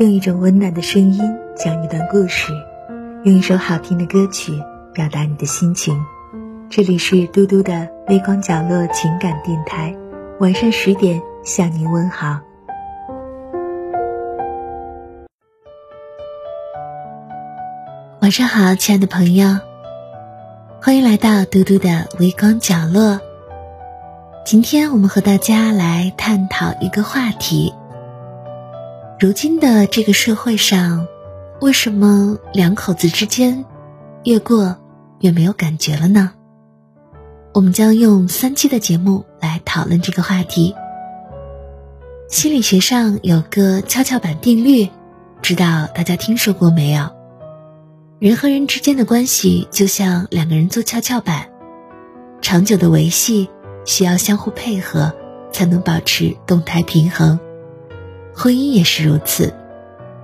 用一种温暖的声音讲一段故事，用一首好听的歌曲表达你的心情。这里是嘟嘟的微光角落情感电台，晚上十点向您问好。晚上好，亲爱的朋友，欢迎来到嘟嘟的微光角落。今天我们和大家来探讨一个话题。如今的这个社会上，为什么两口子之间越过越没有感觉了呢？我们将用三期的节目来讨论这个话题。心理学上有个跷跷板定律，知道大家听说过没有？人和人之间的关系就像两个人坐跷跷板，长久的维系需要相互配合，才能保持动态平衡。婚姻也是如此，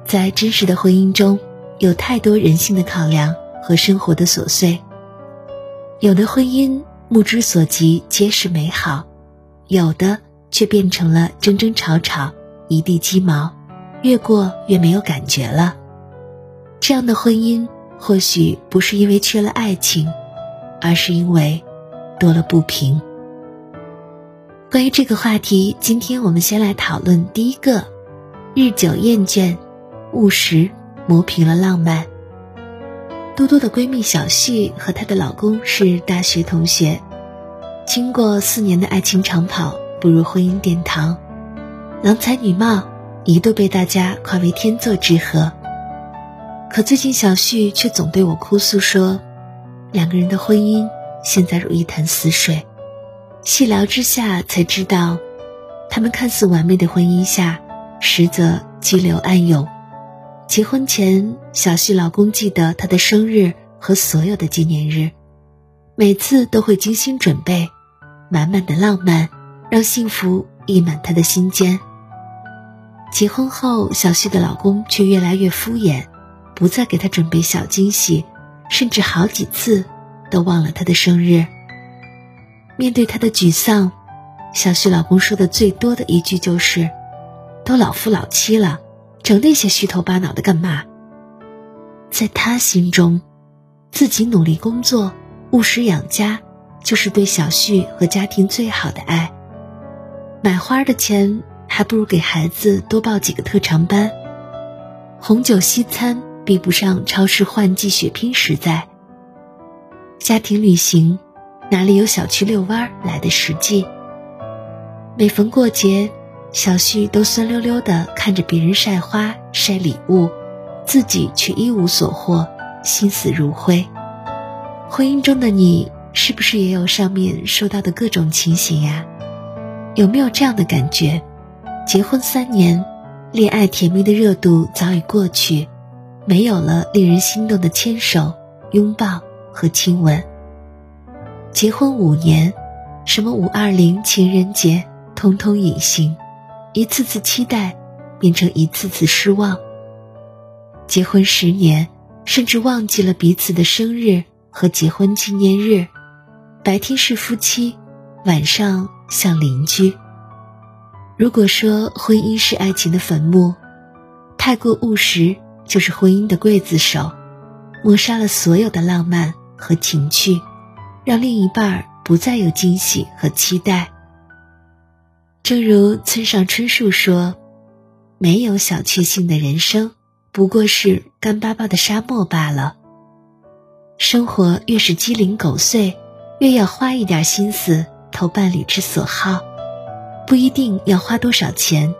在真实的婚姻中，有太多人性的考量和生活的琐碎。有的婚姻目之所及皆是美好，有的却变成了争争吵吵，一地鸡毛，越过越没有感觉了。这样的婚姻或许不是因为缺了爱情，而是因为多了不平。关于这个话题，今天我们先来讨论第一个。日久厌倦，务实磨平了浪漫。多多的闺蜜小旭和她的老公是大学同学，经过四年的爱情长跑，步入婚姻殿堂，郎才女貌，一度被大家夸为天作之合。可最近小旭却总对我哭诉说，两个人的婚姻现在如一潭死水。细聊之下才知道，他们看似完美的婚姻下。实则激流暗涌。结婚前，小旭老公记得她的生日和所有的纪念日，每次都会精心准备，满满的浪漫，让幸福溢满他的心间。结婚后，小旭的老公却越来越敷衍，不再给她准备小惊喜，甚至好几次都忘了她的生日。面对她的沮丧，小旭老公说的最多的一句就是。都老夫老妻了，整那些虚头巴脑的干嘛？在他心中，自己努力工作、务实养家，就是对小旭和家庭最好的爱。买花的钱还不如给孩子多报几个特长班。红酒西餐比不上超市换季血拼实在。家庭旅行哪里有小区遛弯来的实际？每逢过节。小旭都酸溜溜的看着别人晒花晒礼物，自己却一无所获，心死如灰。婚姻中的你，是不是也有上面说到的各种情形呀？有没有这样的感觉？结婚三年，恋爱甜蜜的热度早已过去，没有了令人心动的牵手、拥抱和亲吻。结婚五年，什么五二零情人节，通通隐形。一次次期待，变成一次次失望。结婚十年，甚至忘记了彼此的生日和结婚纪念日。白天是夫妻，晚上像邻居。如果说婚姻是爱情的坟墓，太过务实就是婚姻的刽子手，抹杀了所有的浪漫和情趣，让另一半不再有惊喜和期待。正如村上春树说：“没有小确幸的人生，不过是干巴巴的沙漠罢了。生活越是鸡零狗碎，越要花一点心思投伴侣之所好。不一定要花多少钱，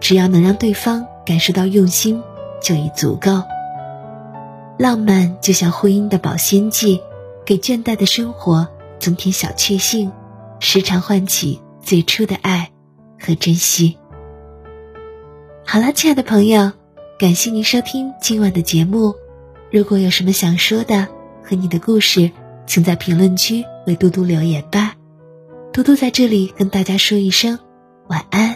只要能让对方感受到用心，就已足够。浪漫就像婚姻的保鲜剂，给倦怠的生活增添小确幸，时常唤起。”最初的爱和珍惜。好了，亲爱的朋友，感谢您收听今晚的节目。如果有什么想说的和你的故事，请在评论区为嘟嘟留言吧。嘟嘟在这里跟大家说一声晚安。